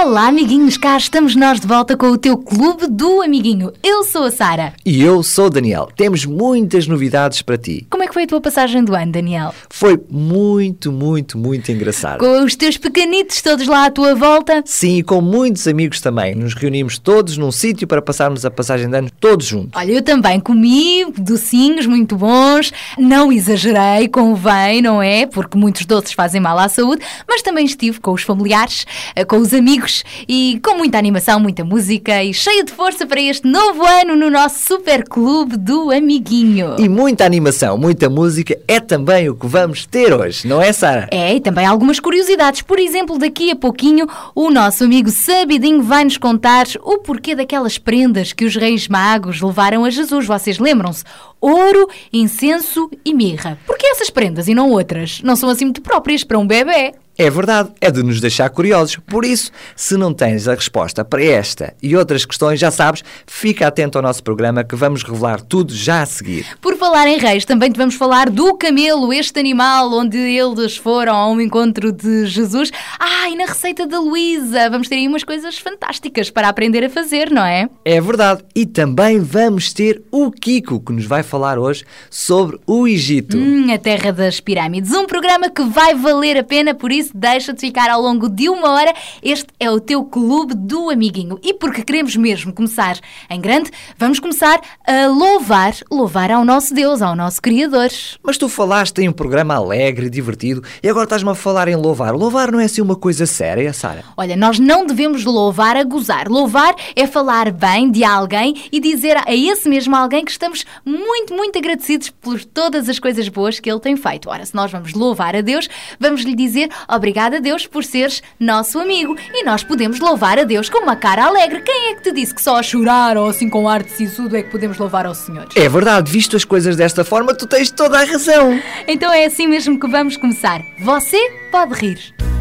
Olá, amiguinhos, cá estamos nós de volta com o teu Clube do Amiguinho. Eu sou a Sara. E eu sou o Daniel. Temos muitas novidades para ti. Como é que foi a tua passagem do ano, Daniel? Foi muito, muito, muito engraçado. Com os teus pequenitos todos lá à tua volta? Sim, e com muitos amigos também. Nos reunimos todos num sítio para passarmos a passagem de ano todos juntos. Olha, eu também comi docinhos muito bons, não exagerei, convém, não é? Porque muitos doces fazem mal à saúde, mas também estive com os familiares, eh, com os amigos e com muita animação, muita música e cheia de força para este novo ano no nosso super clube do Amiguinho. E muita animação, muita música é também o que vamos ter hoje, não é, Sara? É, e também algumas curiosidades. Por exemplo, daqui a pouquinho, o nosso amigo Sabidinho vai-nos contar o porquê daquelas prendas que os reis magos levaram a Jesus. Vocês lembram-se? Ouro, incenso e mirra. Por que essas prendas e não outras? Não são assim muito próprias para um bebê. É verdade, é de nos deixar curiosos. Por isso, se não tens a resposta para esta e outras questões, já sabes, fica atento ao nosso programa que vamos revelar tudo já a seguir. Por falar em reis, também te vamos falar do camelo, este animal onde eles foram ao encontro de Jesus. Ah, e na receita da Luísa, vamos ter aí umas coisas fantásticas para aprender a fazer, não é? É verdade. E também vamos ter o Kiko, que nos vai falar hoje sobre o Egito. Hum, a Terra das Pirâmides. Um programa que vai valer a pena, por isso deixa-te ficar ao longo de uma hora. Este é o teu clube do amiguinho. E porque queremos mesmo começar em grande, vamos começar a louvar, louvar ao nosso Deus, ao nosso Criador. Mas tu falaste em um programa alegre divertido e agora estás-me a falar em louvar. Louvar não é assim uma coisa séria, Sara? Olha, nós não devemos louvar a gozar. Louvar é falar bem de alguém e dizer a esse mesmo alguém que estamos muito, muito agradecidos por todas as coisas boas que ele tem feito. Ora, se nós vamos louvar a Deus, vamos lhe dizer obrigada a Deus por seres nosso amigo. E nós podemos louvar a Deus com uma cara alegre. Quem é que te disse que só a chorar ou assim com ar de sisudo é que podemos louvar ao Senhor? É verdade, visto as coisas desta forma, tu tens toda a razão. Então é assim mesmo que vamos começar. Você pode rir.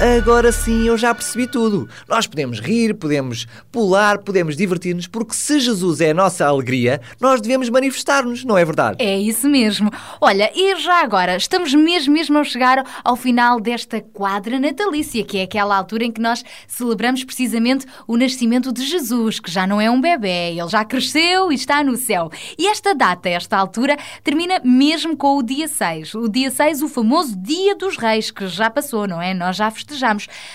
Agora sim eu já percebi tudo. Nós podemos rir, podemos pular, podemos divertir-nos, porque se Jesus é a nossa alegria, nós devemos manifestar-nos, não é verdade? É isso mesmo. Olha, e já agora, estamos mesmo, mesmo a chegar ao final desta quadra natalícia, que é aquela altura em que nós celebramos precisamente o nascimento de Jesus, que já não é um bebê, ele já cresceu e está no céu. E esta data, esta altura, termina mesmo com o dia 6. O dia 6, o famoso Dia dos Reis, que já passou, não é? Nós já festejamos.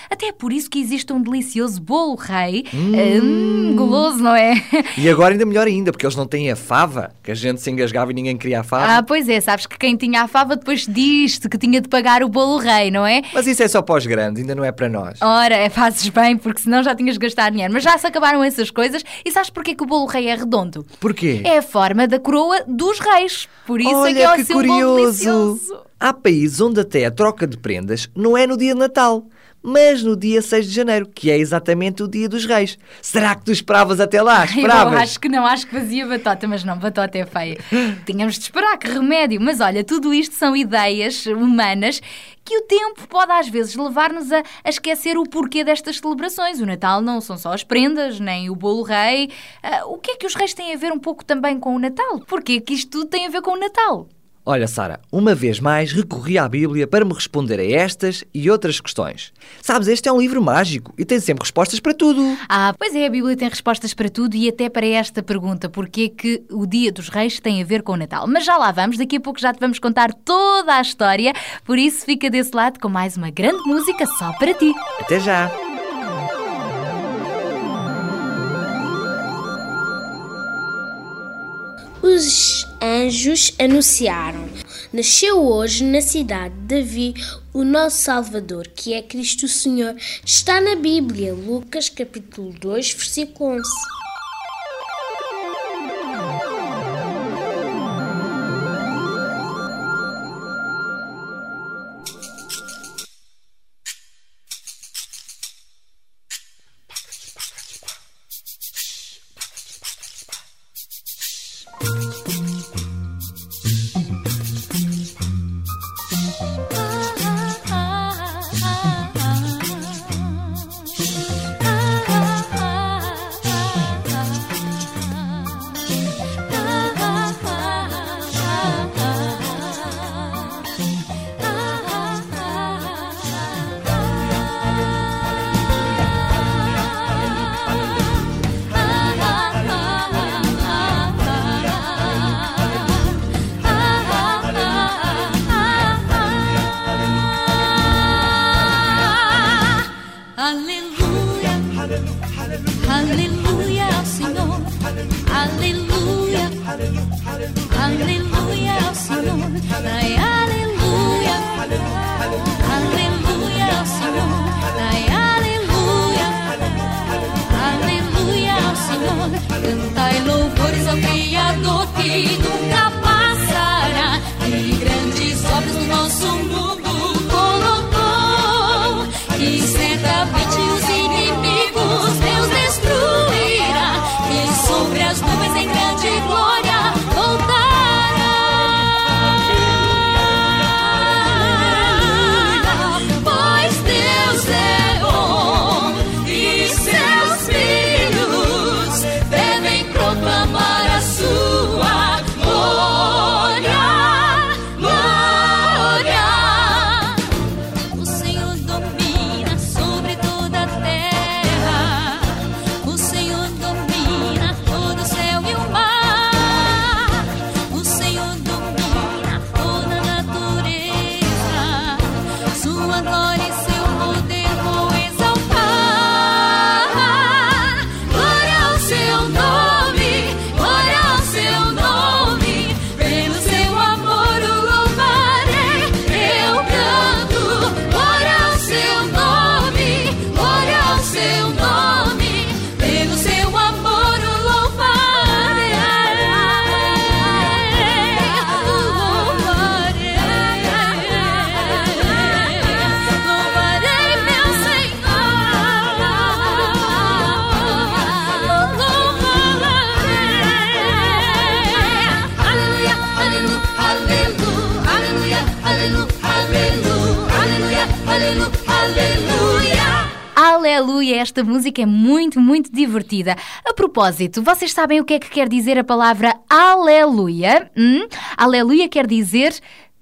Até é por isso que existe um delicioso bolo rei. Hum, goloso, não é? E agora ainda melhor ainda, porque eles não têm a fava, que a gente se engasgava e ninguém queria a fava. Ah, pois é, sabes que quem tinha a fava depois disse que tinha de pagar o bolo rei, não é? Mas isso é só para os grandes, ainda não é para nós. Ora, é, fazes bem, porque senão já tinhas gastado dinheiro. Mas já se acabaram essas coisas. E sabes porquê que o bolo rei é redondo? Porquê? É a forma da coroa dos reis. Por isso Olha é que é o que curioso! delicioso. Há países onde até a troca de prendas não é no dia de Natal, mas no dia 6 de janeiro, que é exatamente o dia dos reis. Será que tu esperavas até lá? Esperavas? Eu acho que não, acho que fazia batota, mas não, batota é feia. Tínhamos de esperar, que remédio. Mas olha, tudo isto são ideias humanas que o tempo pode às vezes levar-nos a, a esquecer o porquê destas celebrações. O Natal não são só as prendas, nem o bolo rei. Ah, o que é que os reis têm a ver um pouco também com o Natal? Porquê que isto tudo tem a ver com o Natal? Olha, Sara, uma vez mais recorri à Bíblia para me responder a estas e outras questões. Sabes, este é um livro mágico e tem sempre respostas para tudo. Ah, pois é, a Bíblia tem respostas para tudo e até para esta pergunta: porquê que o Dia dos Reis tem a ver com o Natal? Mas já lá vamos, daqui a pouco já te vamos contar toda a história, por isso fica desse lado com mais uma grande música só para ti. Até já! Os anjos anunciaram: Nasceu hoje na cidade de Davi o nosso Salvador, que é Cristo Senhor. Está na Bíblia, Lucas capítulo 2, versículo 11. Música é muito, muito divertida. A propósito, vocês sabem o que é que quer dizer a palavra aleluia? Hum? Aleluia quer dizer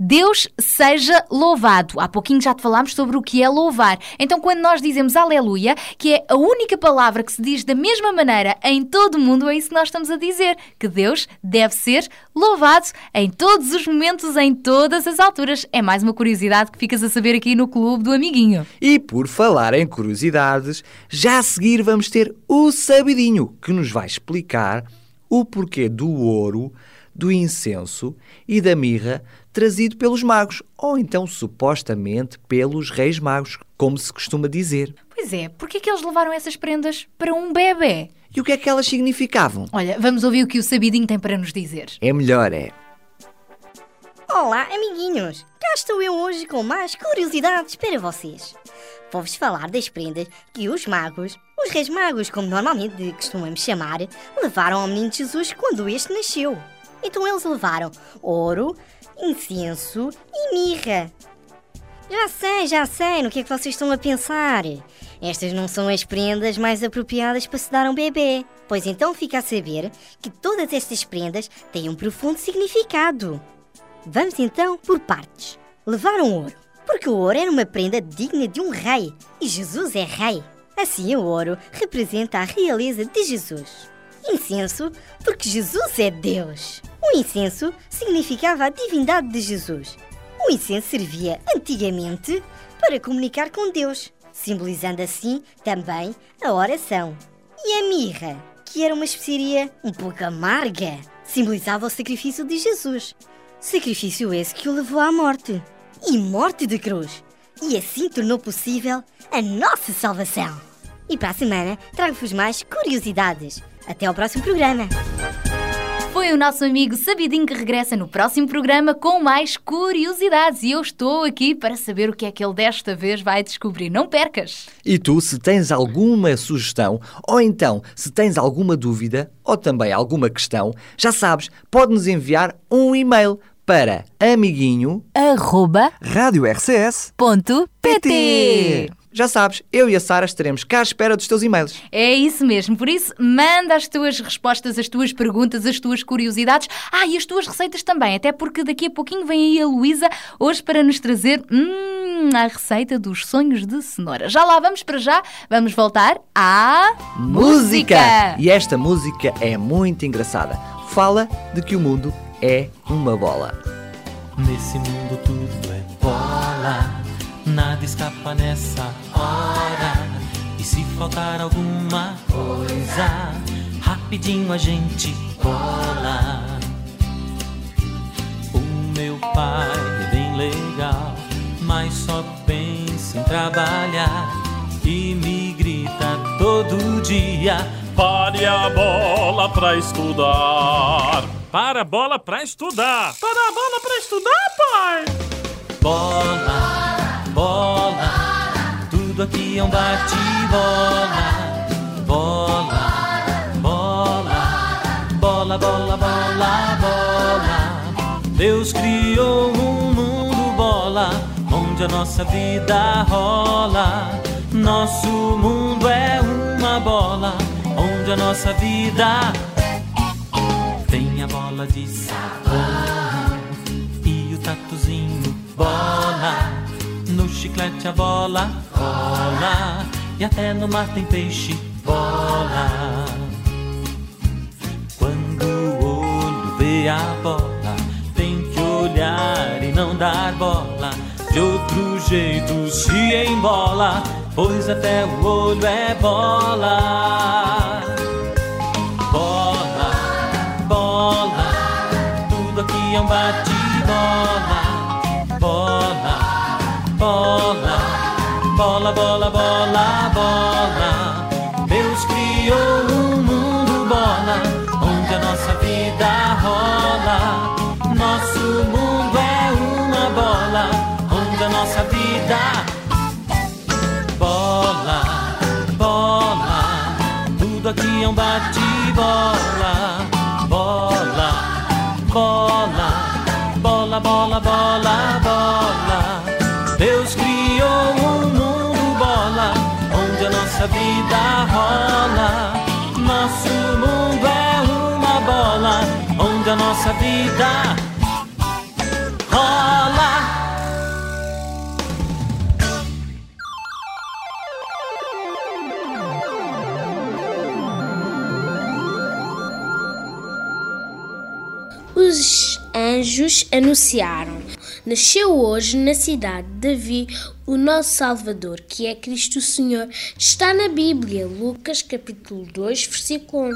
Deus seja louvado. Há pouquinho já te falámos sobre o que é louvar. Então, quando nós dizemos aleluia, que é a única palavra que se diz da mesma maneira em todo o mundo, é isso que nós estamos a dizer. Que Deus deve ser louvado em todos os momentos, em todas as alturas. É mais uma curiosidade que ficas a saber aqui no Clube do Amiguinho. E por falar em curiosidades, já a seguir vamos ter o Sabidinho, que nos vai explicar o porquê do ouro, do incenso e da mirra trazido pelos magos, ou então supostamente pelos reis magos, como se costuma dizer. Pois é, porquê que eles levaram essas prendas para um bebê? E o que é que elas significavam? Olha, vamos ouvir o que o Sabidinho tem para nos dizer. É melhor, é. Olá, amiguinhos! Cá estou eu hoje com mais curiosidades para vocês. Vou-vos falar das prendas que os magos, os reis magos, como normalmente costumamos chamar, levaram ao menino Jesus quando este nasceu. Então eles levaram ouro, incenso e mirra. Já sei, já sei no que é que vocês estão a pensar. Estas não são as prendas mais apropriadas para se dar a um bebê. Pois então fica a saber que todas estas prendas têm um profundo significado. Vamos então por partes. Levaram ouro, porque o ouro era uma prenda digna de um rei e Jesus é rei. Assim, o ouro representa a realeza de Jesus. Incenso, porque Jesus é Deus. O incenso significava a divindade de Jesus. O incenso servia antigamente para comunicar com Deus, simbolizando assim também a oração. E a mirra, que era uma especiaria um pouco amarga, simbolizava o sacrifício de Jesus. Sacrifício esse que o levou à morte. E morte de cruz. E assim tornou possível a nossa salvação. E para a semana trago-vos mais curiosidades. Até ao próximo programa. Foi o nosso amigo Sabidinho que regressa no próximo programa com mais curiosidades e eu estou aqui para saber o que é que ele desta vez vai descobrir. Não percas! E tu, se tens alguma sugestão, ou então se tens alguma dúvida, ou também alguma questão, já sabes, pode-nos enviar um e-mail para amiguinho Arroba Já sabes, eu e a Sara estaremos cá à espera dos teus e-mails. É isso mesmo, por isso manda as tuas respostas, as tuas perguntas, as tuas curiosidades. Ah, e as tuas receitas também, até porque daqui a pouquinho vem aí a Luísa hoje para nos trazer hum, a receita dos sonhos de cenoura. Já lá vamos para já, vamos voltar à música! E esta música é muito engraçada. Fala de que o mundo é uma bola. Nesse mundo tudo é bola, nada escapa nessa hora. E se faltar alguma coisa, rapidinho a gente bola. O meu pai é bem legal, mas só pensa em trabalhar. E me grita todo dia: pare a bola pra estudar. Para a bola pra estudar. Para a bola pra estudar, pai. Bola, bola, tudo aqui é um bate-bola. Bola, bola, bola, bola, bola, bola. Deus criou um mundo bola, onde a nossa vida rola. Nosso mundo é uma bola, onde a nossa vida tem a bola de sabão e o tatuzinho bola. Chiclete a bola rola e até no mar tem peixe bola. Quando o olho vê a bola, tem que olhar e não dar bola. De outro jeito se embola, pois até o olho é bola. Bola, bola, tudo aqui é um bate-bola. Bola, bola, bola, bola. Deus criou um mundo bola, onde a nossa vida rola. Nosso mundo é uma bola, onde a nossa vida bola, bola, tudo aqui é um bate-bola, nossa vida rola. Nosso mundo é uma bola onde a nossa vida rola. Os anjos anunciaram: Nasceu hoje na cidade de Davi o nosso Salvador, que é Cristo Senhor. Está na Bíblia, Lucas capítulo 2, versículo 11.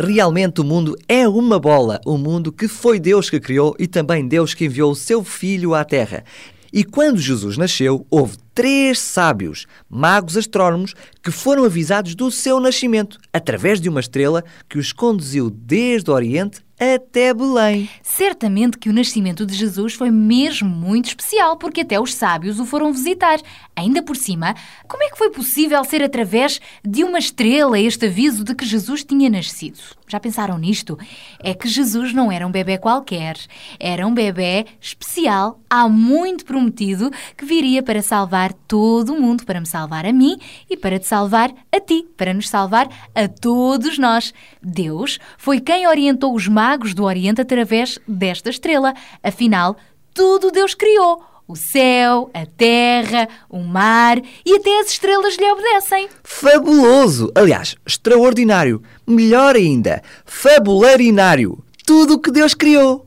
Realmente o mundo é uma bola, um mundo que foi Deus que criou e também Deus que enviou o seu Filho à Terra. E quando Jesus nasceu, houve três sábios, magos astrónomos, que foram avisados do seu nascimento através de uma estrela que os conduziu desde o Oriente até Belém. Certamente que o nascimento de Jesus foi mesmo muito especial, porque até os sábios o foram visitar. Ainda por cima, como é que foi possível ser através de uma estrela este aviso de que Jesus tinha nascido? Já pensaram nisto? É que Jesus não era um bebê qualquer, era um bebê especial, há muito prometido, que viria para salvar todo o mundo, para me salvar a mim e para te salvar a ti, para nos salvar a todos nós. Deus foi quem orientou os magos do Oriente através desta estrela. Afinal, tudo Deus criou. O céu, a terra, o mar e até as estrelas lhe obedecem. Fabuloso! Aliás, extraordinário. Melhor ainda, fabularinário. Tudo o que Deus criou.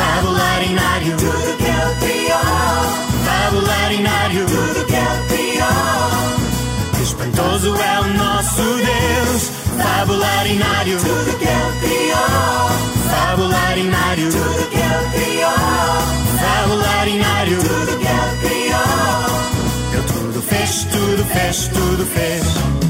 Fabularinário, tudo que ele criou. Fabularinário, tudo que ele criou. Espantoso é o nosso Deus. Fabularinário, tudo que ele criou. Fabularinário, tudo que ele criou. Fabularinário, tudo que ele criou. Ele tudo fez, tudo fez, tudo fez.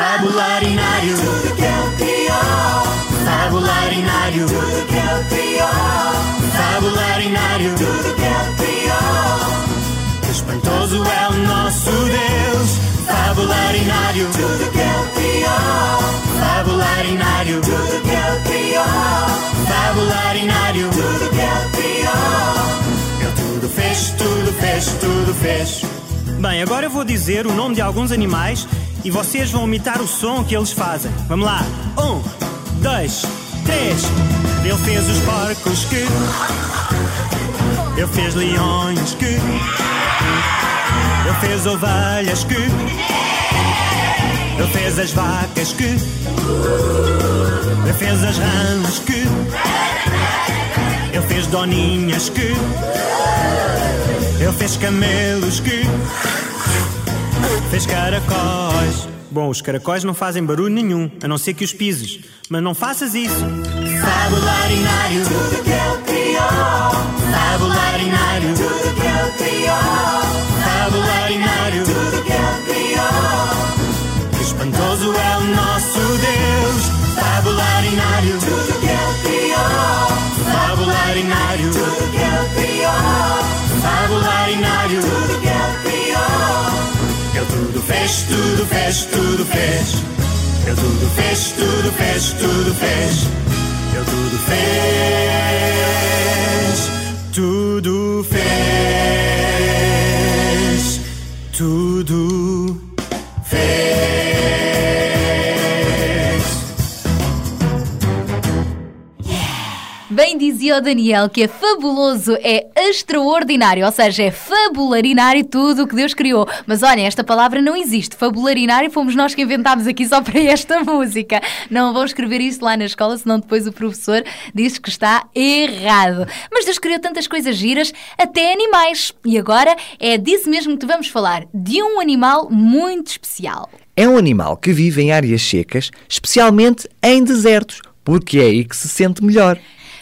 Fabularinário, tudo que ele criou. Fabularinário, tudo que ele criou. Fabularinário, tudo que ele criou. Espantoso é o nosso Deus. Fabularinário, tudo que ele criou. Fabularinário, tudo que ele criou. Fabularinário, tudo que ele criou. Ele tudo fez, tudo fez, tudo fez. Bem, agora eu vou dizer o nome de alguns animais e vocês vão imitar o som que eles fazem. Vamos lá. Um, dois, três. Ele fez os porcos que. Ele fez leões que. Ele fez ovelhas que. Ele fez as vacas que. Ele fez as rãs que. Ele fez doninhas que. Ele fez camelos que. Fez caracóis. Bom, os caracóis não fazem barulho nenhum, a não ser que os pises. Mas não faças isso. Fabularinário, tudo que ele criou. Fabularinário, tudo que ele criou. Fabularinário, tudo que ele criou. Espantoso é o nosso Deus. Fabularinário, tudo que ele criou. Fabularinário, tudo que ele criou. Fabularinário, tudo que ele criou. Tudo fez, tudo fez, tudo fez. Ele tudo fez, tudo fez, tudo fez. Ele tudo fez, tudo fez, tudo Bem dizia o Daniel que é fabuloso, é extraordinário, ou seja, é fabularinário tudo o que Deus criou. Mas olha, esta palavra não existe. Fabularinário fomos nós que inventámos aqui só para esta música. Não vão escrever isso lá na escola, senão depois o professor diz que está errado. Mas Deus criou tantas coisas giras, até animais. E agora é disso mesmo que vamos falar, de um animal muito especial. É um animal que vive em áreas secas, especialmente em desertos, porque é aí que se sente melhor.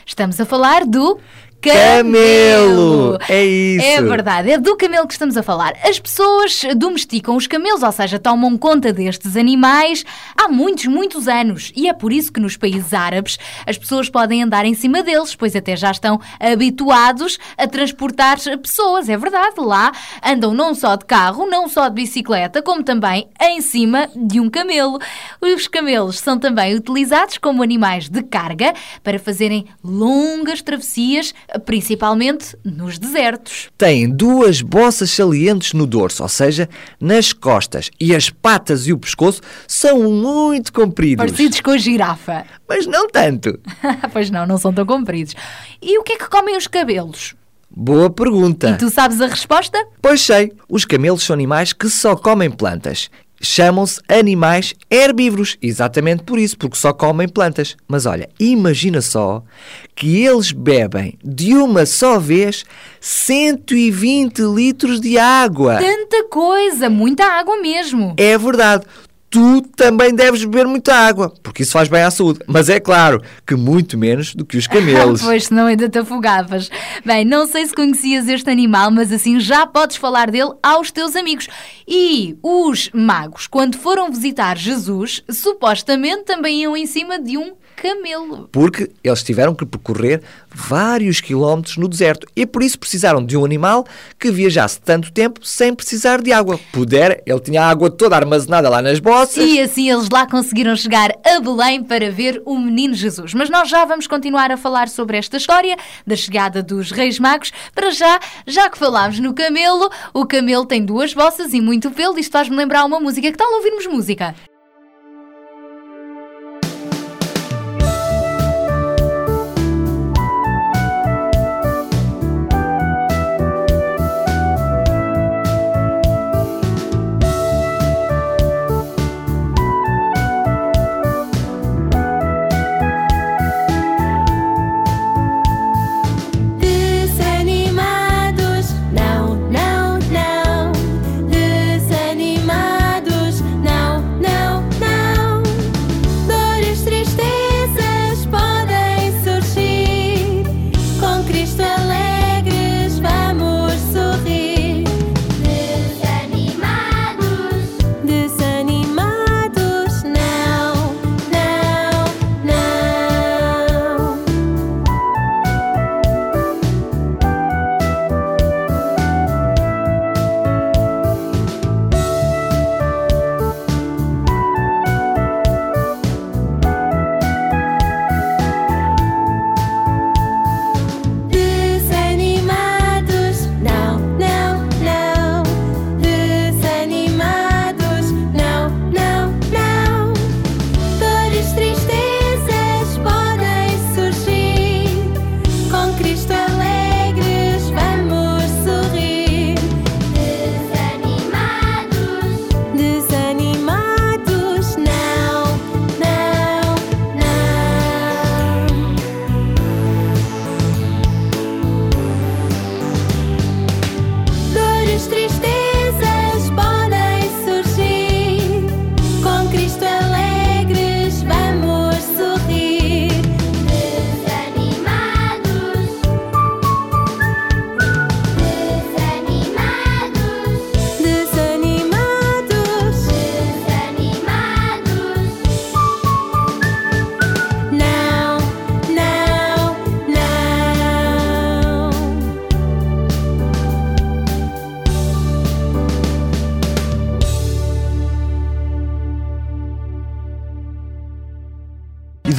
Estamos a falar do Camelo! É isso! É verdade, é do camelo que estamos a falar. As pessoas domesticam os camelos, ou seja, tomam conta destes animais há muitos, muitos anos. E é por isso que nos países árabes as pessoas podem andar em cima deles, pois até já estão habituados a transportar pessoas. É verdade, lá andam não só de carro, não só de bicicleta, como também em cima de um camelo. Os camelos são também utilizados como animais de carga para fazerem longas travessias principalmente nos desertos. Tem duas bossas salientes no dorso, ou seja, nas costas, e as patas e o pescoço são muito compridos. Parecidos com a girafa. Mas não tanto. pois não, não são tão compridos. E o que é que comem os cabelos? Boa pergunta. E tu sabes a resposta? Pois sei. Os camelos são animais que só comem plantas chamam-se animais herbívoros. Exatamente por isso, porque só comem plantas. Mas olha, imagina só que eles bebem de uma só vez 120 litros de água. Tanta coisa, muita água mesmo. É verdade tu também deves beber muita água, porque isso faz bem à saúde. Mas é claro que muito menos do que os camelos. pois, senão ainda te afogavas. Bem, não sei se conhecias este animal, mas assim já podes falar dele aos teus amigos. E os magos, quando foram visitar Jesus, supostamente também iam em cima de um camelo. Porque eles tiveram que percorrer vários quilómetros no deserto e por isso precisaram de um animal que viajasse tanto tempo sem precisar de água. Puder, ele tinha a água toda armazenada lá nas bossas. E assim eles lá conseguiram chegar a Belém para ver o menino Jesus. Mas nós já vamos continuar a falar sobre esta história da chegada dos Reis Magos. Para já, já que falámos no camelo, o camelo tem duas bossas e muito pelo. Isto faz-me lembrar uma música. Que tal ouvirmos música?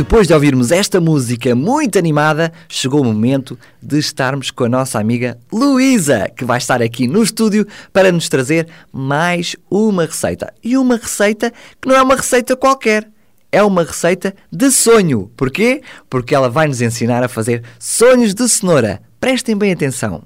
Depois de ouvirmos esta música muito animada, chegou o momento de estarmos com a nossa amiga Luísa, que vai estar aqui no estúdio para nos trazer mais uma receita. E uma receita que não é uma receita qualquer. É uma receita de sonho. Porquê? Porque ela vai nos ensinar a fazer sonhos de cenoura. Prestem bem atenção.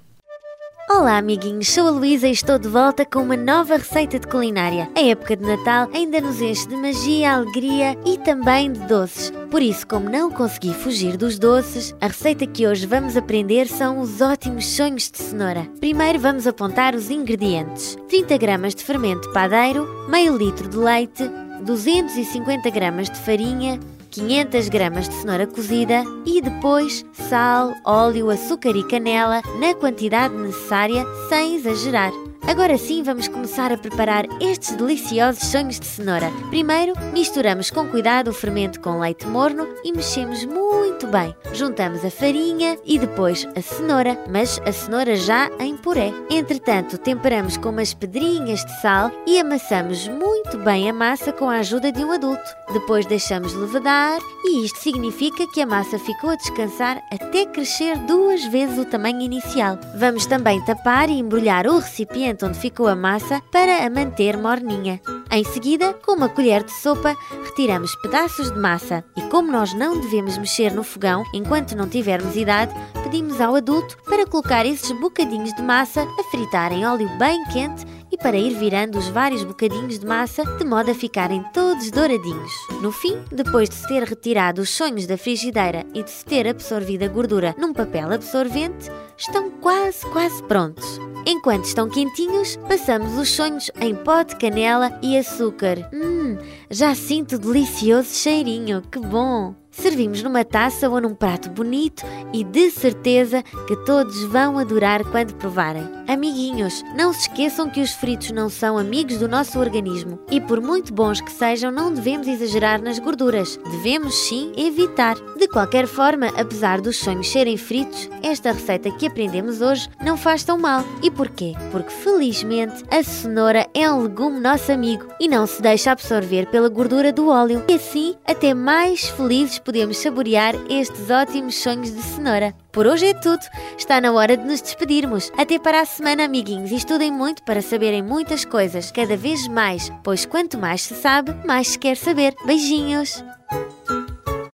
Olá, amiguinhos, sou a Luísa e estou de volta com uma nova receita de culinária. A época de Natal ainda nos enche de magia, alegria e também de doces. Por isso, como não consegui fugir dos doces, a receita que hoje vamos aprender são os ótimos sonhos de cenoura. Primeiro vamos apontar os ingredientes: 30 gramas de fermento padeiro, meio litro de leite, 250 gramas de farinha, 500 gramas de cenoura cozida e depois sal, óleo, açúcar e canela na quantidade necessária sem exagerar. Agora sim vamos começar a preparar estes deliciosos sonhos de cenoura. Primeiro, misturamos com cuidado o fermento com leite morno e mexemos muito bem. Juntamos a farinha e depois a cenoura, mas a cenoura já em puré. Entretanto, temperamos com umas pedrinhas de sal e amassamos muito bem a massa com a ajuda de um adulto. Depois deixamos levedar e isto significa que a massa ficou a descansar até crescer duas vezes o tamanho inicial. Vamos também tapar e embrulhar o recipiente onde ficou a massa para a manter morninha. Em seguida, com uma colher de sopa, retiramos pedaços de massa e, como nós não devemos mexer no fogão enquanto não tivermos idade, pedimos ao adulto para colocar esses bocadinhos de massa a fritar em óleo bem quente e para ir virando os vários bocadinhos de massa de modo a ficarem todos douradinhos. No fim, depois de se ter retirado os sonhos da frigideira e de se ter absorvido a gordura num papel absorvente, estão quase, quase prontos. Enquanto estão quentinhos, passamos os sonhos em pó de canela e açúcar. Hum, já sinto delicioso cheirinho, que bom! Servimos numa taça ou num prato bonito e de certeza que todos vão adorar quando provarem. Amiguinhos, não se esqueçam que os fritos não são amigos do nosso organismo e, por muito bons que sejam, não devemos exagerar nas gorduras. Devemos sim evitar. De qualquer forma, apesar dos sonhos serem fritos, esta receita que aprendemos hoje não faz tão mal. E porquê? Porque felizmente a cenoura é um legume nosso amigo e não se deixa absorver pela gordura do óleo. E assim, até mais felizes podemos saborear estes ótimos sonhos de cenoura. Por hoje é tudo. Está na hora de nos despedirmos. Até para a semana, amiguinhos, e estudem muito para saberem muitas coisas, cada vez mais, pois quanto mais se sabe, mais se quer saber. Beijinhos!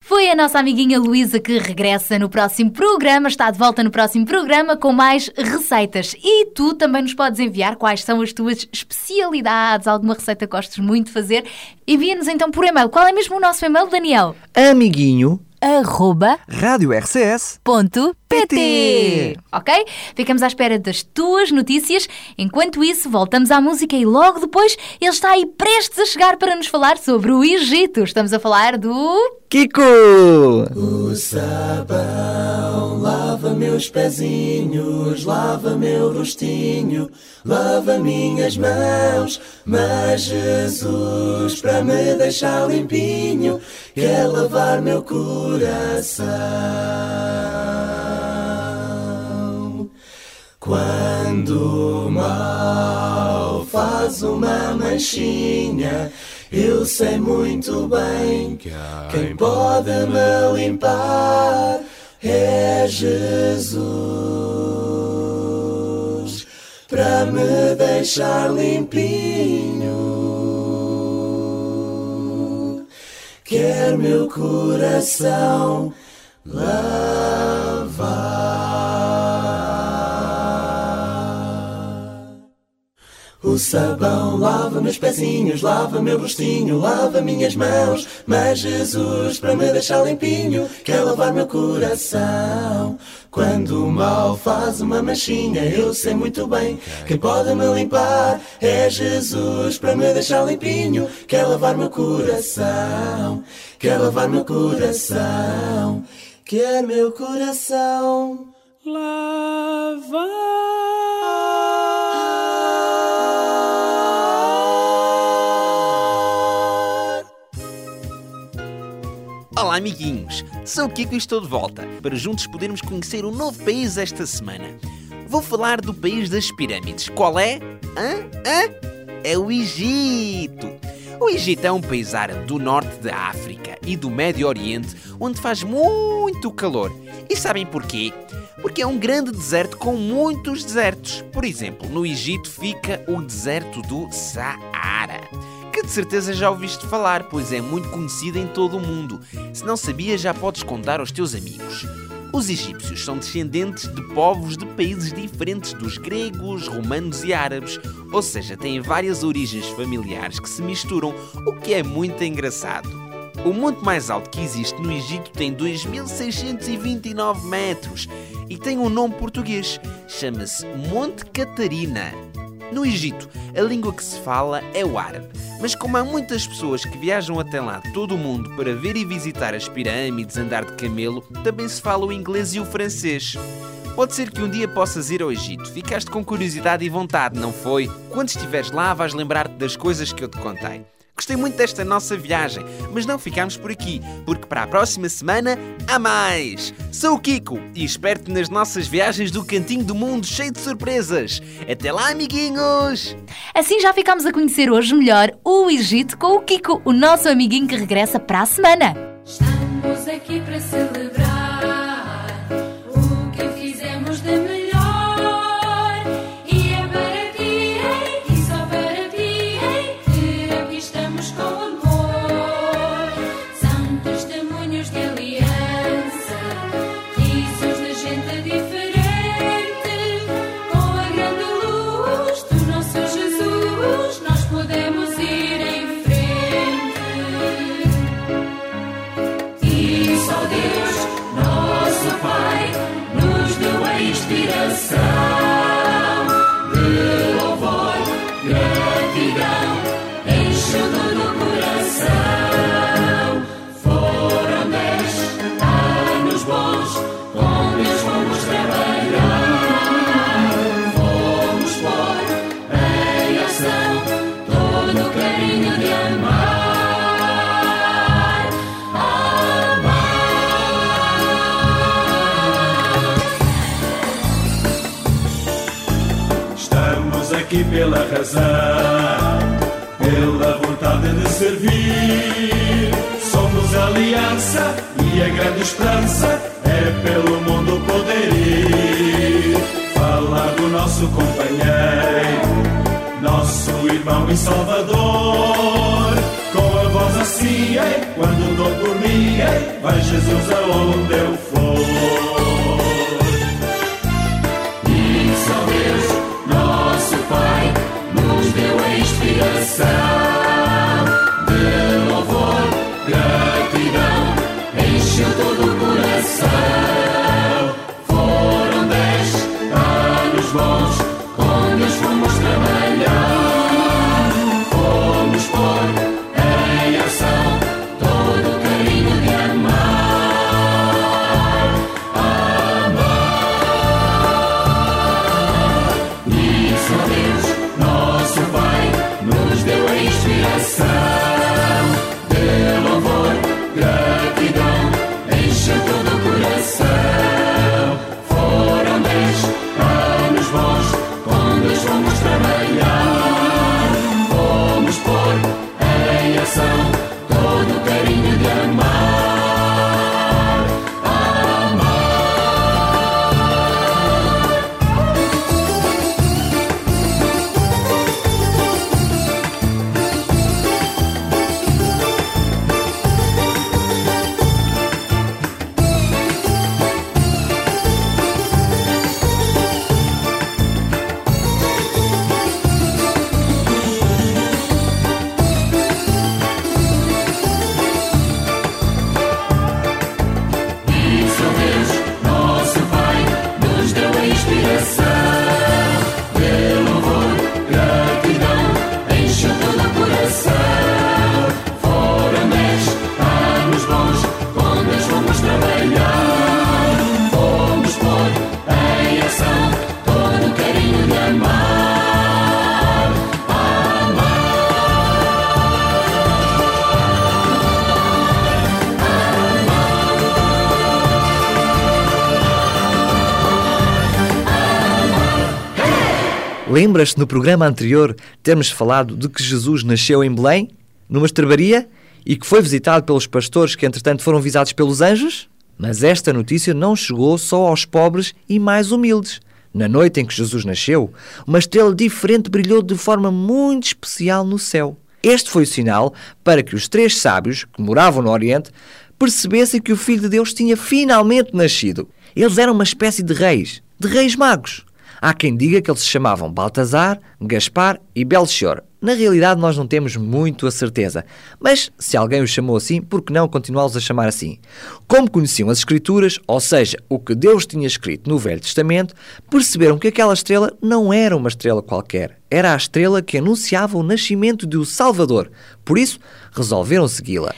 Foi a nossa amiguinha Luísa que regressa no próximo programa, está de volta no próximo programa com mais receitas. E tu também nos podes enviar quais são as tuas especialidades, alguma receita que gostes muito de fazer. Envia-nos então por e-mail. Qual é mesmo o nosso e-mail, Daniel? Amiguinho arroba radiorcs.pt Ok? Ficamos à espera das tuas notícias. Enquanto isso, voltamos à música e logo depois ele está aí prestes a chegar para nos falar sobre o Egito. Estamos a falar do... Kiko! O sabão lava meus pezinhos, lava meu rostinho, lava minhas mãos. Mas Jesus, para me deixar limpinho, quer lavar meu coração. Quando o mal faz uma manchinha, eu sei muito bem quem pode me limpar é Jesus para me deixar limpinho. Quer meu coração lavar. O sabão lava meus pezinhos, lava meu rostinho, lava minhas mãos. Mas Jesus, para me deixar limpinho, quer lavar meu coração. Quando o mal faz uma manchinha, eu sei muito bem quem pode me limpar é Jesus, para me deixar limpinho, quer lavar meu coração, quer lavar meu coração, quer meu coração lavar. Olá, amiguinhos! Sou o Kiko e estou de volta para juntos podermos conhecer um novo país esta semana. Vou falar do país das pirâmides. Qual é? Hã? Hã? É o Egito! O Egito é um país árabe do norte da África e do Médio Oriente, onde faz muito calor. E sabem porquê? Porque é um grande deserto com muitos desertos. Por exemplo, no Egito fica o deserto do Saara de certeza já ouviste falar, pois é muito conhecido em todo o mundo. Se não sabias, já podes contar aos teus amigos. Os egípcios são descendentes de povos de países diferentes dos gregos, romanos e árabes, ou seja, têm várias origens familiares que se misturam, o que é muito engraçado. O monte mais alto que existe no Egito tem 2.629 metros e tem um nome português. Chama-se Monte Catarina. No Egito, a língua que se fala é o árabe, mas como há muitas pessoas que viajam até lá todo o mundo para ver e visitar as pirâmides, andar de camelo, também se fala o inglês e o francês. Pode ser que um dia possas ir ao Egito. Ficaste com curiosidade e vontade, não foi? Quando estiveres lá, vais lembrar-te das coisas que eu te contei. Gostei muito desta nossa viagem, mas não ficamos por aqui, porque para a próxima semana há mais! Sou o Kiko e espero-te nas nossas viagens do Cantinho do Mundo cheio de surpresas. Até lá, amiguinhos! Assim já ficamos a conhecer hoje melhor o Egito com o Kiko, o nosso amiguinho que regressa para a semana. Estamos aqui para celebrar razão, pela vontade de servir. Somos aliança e a grande esperança é pelo mundo poder ir. Falar do nosso companheiro, nosso irmão e salvador. Com a voz assim, ei, quando dou por mim, ei, vai Jesus aonde eu for. coração. Lembras-te no programa anterior termos falado de que Jesus nasceu em Belém, numa estrebaria? e que foi visitado pelos pastores que, entretanto, foram visados pelos anjos? Mas esta notícia não chegou só aos pobres e mais humildes. Na noite em que Jesus nasceu, uma estrela diferente brilhou de forma muito especial no céu. Este foi o sinal para que os três sábios, que moravam no Oriente, percebessem que o Filho de Deus tinha finalmente nascido. Eles eram uma espécie de reis, de reis magos. Há quem diga que eles se chamavam Baltazar, Gaspar e Belchior. Na realidade, nós não temos muito a certeza. Mas, se alguém os chamou assim, por que não continuá-los a chamar assim? Como conheciam as Escrituras, ou seja, o que Deus tinha escrito no Velho Testamento, perceberam que aquela estrela não era uma estrela qualquer. Era a estrela que anunciava o nascimento de o Salvador. Por isso, resolveram segui-la.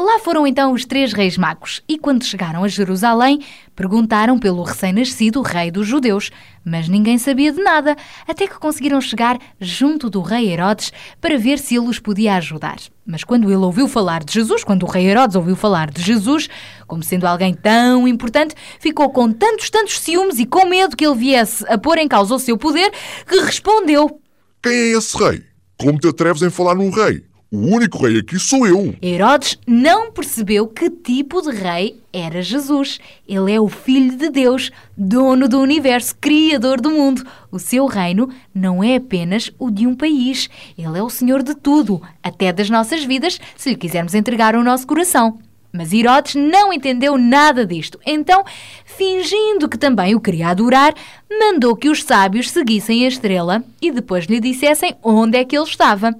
Lá foram então os três reis magos e, quando chegaram a Jerusalém, perguntaram pelo recém-nascido rei dos judeus, mas ninguém sabia de nada, até que conseguiram chegar junto do rei Herodes para ver se ele os podia ajudar. Mas quando ele ouviu falar de Jesus, quando o rei Herodes ouviu falar de Jesus, como sendo alguém tão importante, ficou com tantos, tantos ciúmes e com medo que ele viesse a pôr em causa o seu poder, que respondeu: Quem é esse rei? Como te atreves em falar num rei? O único rei aqui sou eu. Herodes não percebeu que tipo de rei era Jesus. Ele é o Filho de Deus, dono do universo, criador do mundo. O seu reino não é apenas o de um país. Ele é o Senhor de tudo, até das nossas vidas, se lhe quisermos entregar o nosso coração. Mas Herodes não entendeu nada disto. Então, fingindo que também o queria adorar, mandou que os sábios seguissem a estrela e depois lhe dissessem onde é que ele estava.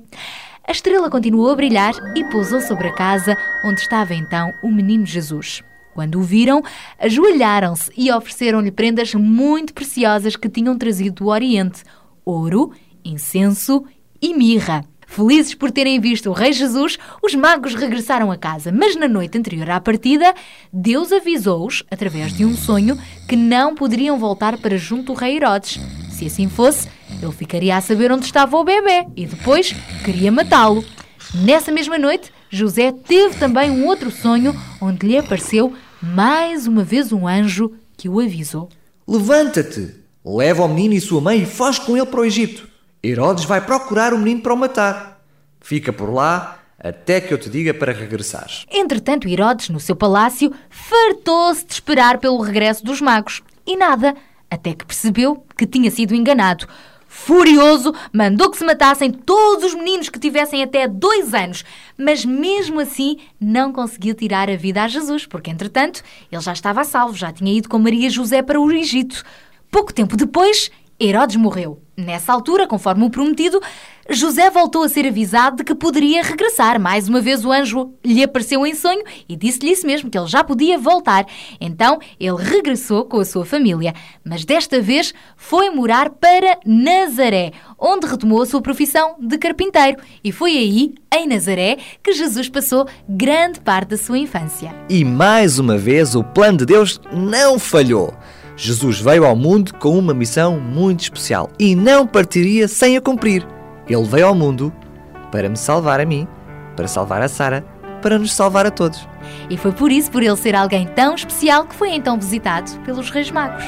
A estrela continuou a brilhar e pousou sobre a casa onde estava então o menino Jesus. Quando o viram, ajoelharam-se e ofereceram-lhe prendas muito preciosas que tinham trazido do Oriente: ouro, incenso e mirra. Felizes por terem visto o Rei Jesus, os magos regressaram a casa, mas na noite anterior à partida, Deus avisou-os, através de um sonho, que não poderiam voltar para junto do Rei Herodes. Se assim fosse, ele ficaria a saber onde estava o bebê e depois queria matá-lo. Nessa mesma noite, José teve também um outro sonho onde lhe apareceu mais uma vez um anjo que o avisou: Levanta-te, leva o menino e sua mãe e foge com ele para o Egito. Herodes vai procurar o menino para o matar. Fica por lá até que eu te diga para regressares. Entretanto, Herodes, no seu palácio, fartou-se de esperar pelo regresso dos magos. E nada, até que percebeu que tinha sido enganado. Furioso, mandou que se matassem todos os meninos que tivessem até dois anos, mas mesmo assim não conseguiu tirar a vida a Jesus, porque entretanto ele já estava a salvo, já tinha ido com Maria José para o Egito. Pouco tempo depois, Herodes morreu. Nessa altura, conforme o prometido, José voltou a ser avisado de que poderia regressar. Mais uma vez o anjo lhe apareceu em sonho e disse-lhe isso mesmo, que ele já podia voltar. Então ele regressou com a sua família, mas desta vez foi morar para Nazaré, onde retomou a sua profissão de carpinteiro. E foi aí, em Nazaré, que Jesus passou grande parte da sua infância. E mais uma vez o plano de Deus não falhou. Jesus veio ao mundo com uma missão muito especial e não partiria sem a cumprir. Ele veio ao mundo para me salvar a mim, para salvar a Sara, para nos salvar a todos. E foi por isso, por ele ser alguém tão especial, que foi então visitado pelos Reis Magos.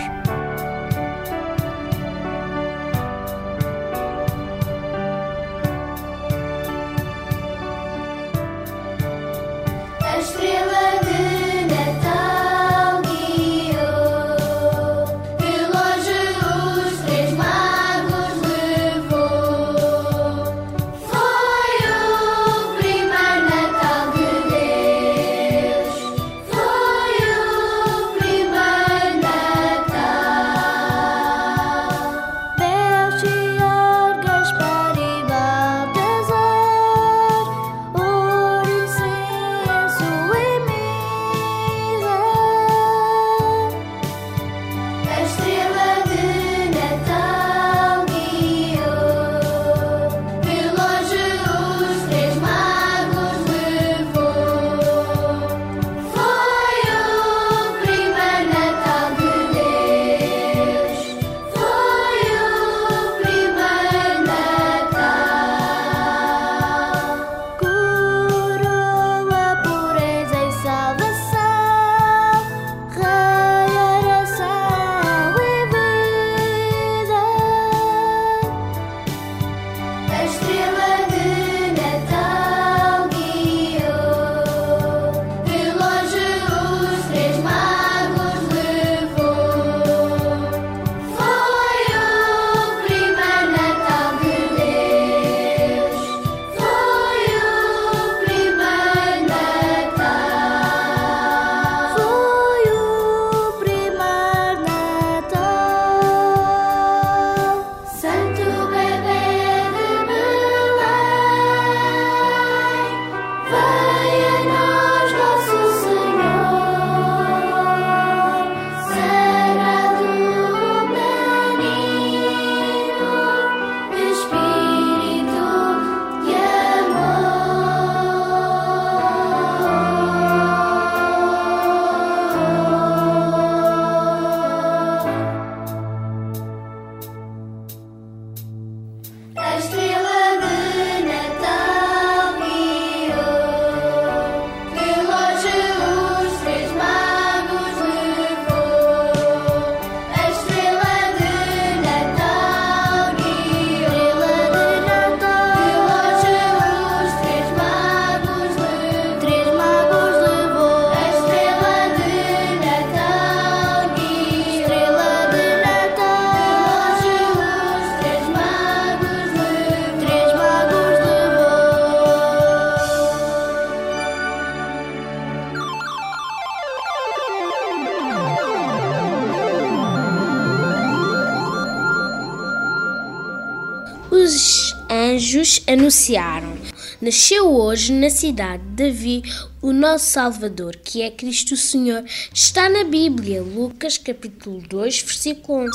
Anunciaram: Nasceu hoje na cidade de Davi o nosso Salvador, que é Cristo Senhor. Está na Bíblia, Lucas capítulo 2, versículo 11.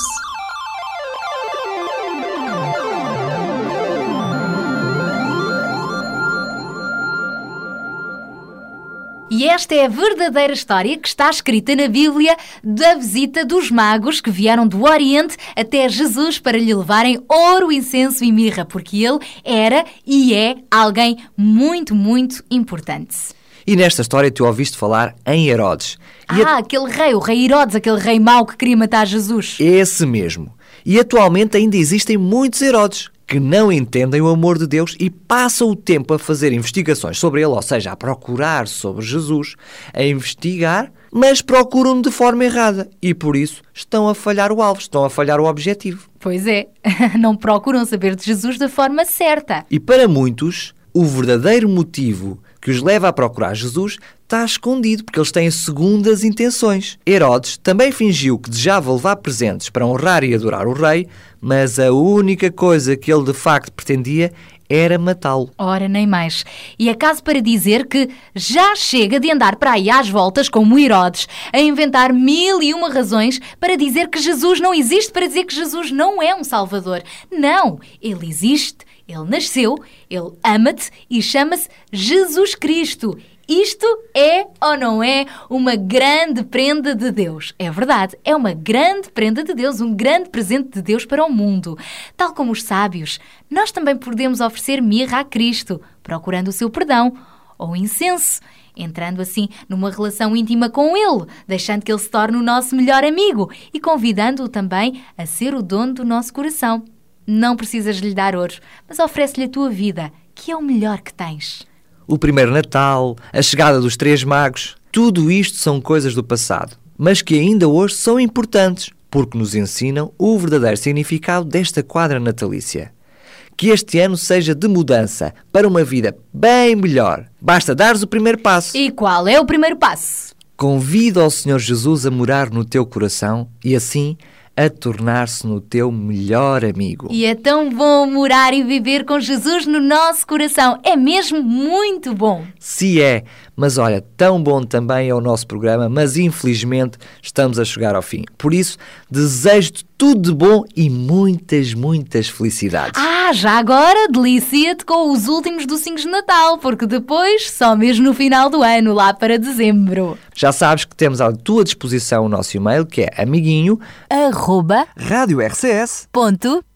E esta é a verdadeira história que está escrita na Bíblia da visita dos magos que vieram do Oriente até Jesus para lhe levarem ouro, incenso e mirra, porque ele era e é alguém muito, muito importante. E nesta história tu ouviste falar em Herodes. E ah, aquele rei, o rei Herodes, aquele rei mau que queria matar Jesus. Esse mesmo. E atualmente ainda existem muitos Herodes que não entendem o amor de Deus e passam o tempo a fazer investigações sobre ele, ou seja, a procurar sobre Jesus, a investigar, mas procuram de forma errada e por isso estão a falhar o alvo, estão a falhar o objetivo. Pois é, não procuram saber de Jesus da forma certa. E para muitos, o verdadeiro motivo que os leva a procurar Jesus está escondido, porque eles têm segundas intenções. Herodes também fingiu que desejava levar presentes para honrar e adorar o rei, mas a única coisa que ele de facto pretendia era matá-lo. Ora, nem mais. E acaso para dizer que já chega de andar para aí às voltas, como Herodes, a inventar mil e uma razões para dizer que Jesus não existe, para dizer que Jesus não é um Salvador. Não, ele existe, ele nasceu, ele ama-te e chama-se Jesus Cristo. Isto é ou não é uma grande prenda de Deus? É verdade, é uma grande prenda de Deus, um grande presente de Deus para o mundo. Tal como os sábios, nós também podemos oferecer mirra a Cristo, procurando o seu perdão, ou incenso, entrando assim numa relação íntima com Ele, deixando que Ele se torne o nosso melhor amigo e convidando-o também a ser o dono do nosso coração. Não precisas lhe dar ouro, mas oferece-lhe a tua vida, que é o melhor que tens. O primeiro Natal, a chegada dos Três Magos, tudo isto são coisas do passado, mas que ainda hoje são importantes, porque nos ensinam o verdadeiro significado desta quadra natalícia. Que este ano seja de mudança para uma vida bem melhor. Basta dares o primeiro passo. E qual é o primeiro passo? Convida ao Senhor Jesus a morar no teu coração e assim a tornar-se no teu melhor amigo. E é tão bom morar e viver com Jesus no nosso coração. É mesmo muito bom. Se é, mas olha, tão bom também é o nosso programa, mas infelizmente estamos a chegar ao fim. Por isso, desejo-te tudo de bom e muitas, muitas felicidades. Ah, já agora delicia-te com os últimos docinhos de Natal, porque depois só mesmo no final do ano, lá para dezembro. Já sabes que temos à tua disposição o nosso e-mail, que é amiguinho arroba radiorcs.pt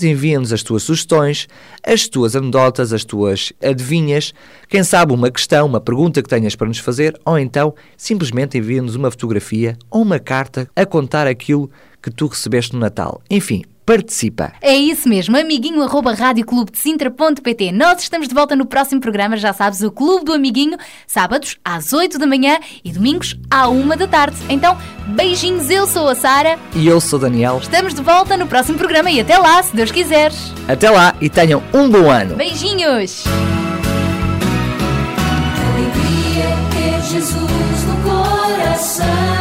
Envia-nos as tuas sugestões, as tuas anedotas, as tuas adivinhas, quem sabe uma questão, uma pergunta que tenhas para nos fazer, ou então simplesmente envia-nos uma fotografia ou uma carta a contar aquilo que tu recebeste no Natal. Enfim, participa. É isso mesmo, amiguinho arroba radioclubdecintra.pt. Nós estamos de volta no próximo programa, já sabes, o Clube do Amiguinho, sábados às 8 da manhã e domingos à 1 da tarde. Então, beijinhos, eu sou a Sara. E eu sou o Daniel. Estamos de volta no próximo programa e até lá, se Deus quiseres. Até lá e tenham um bom ano. Beijinhos. ter Jesus no coração.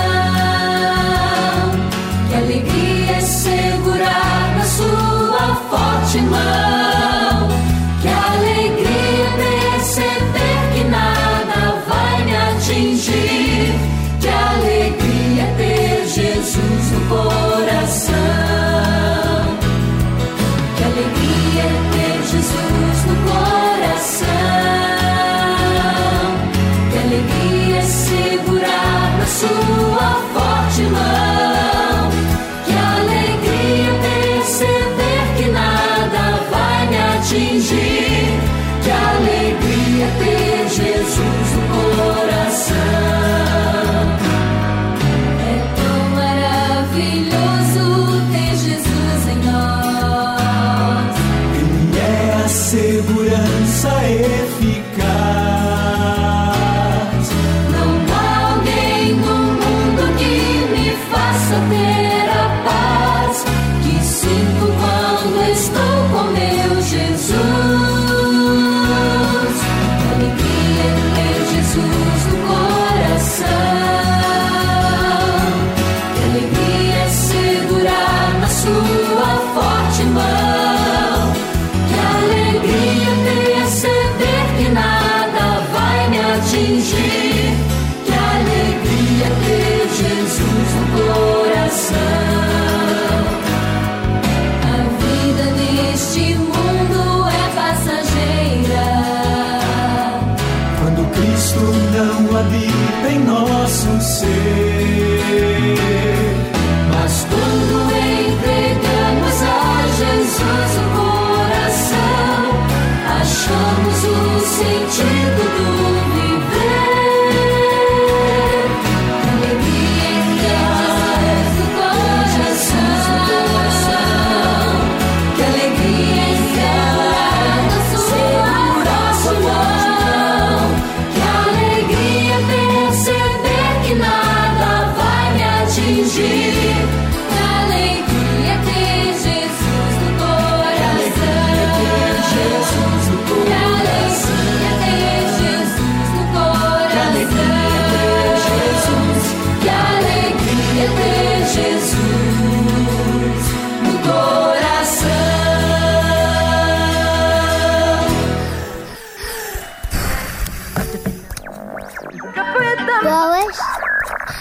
Jesus sentido do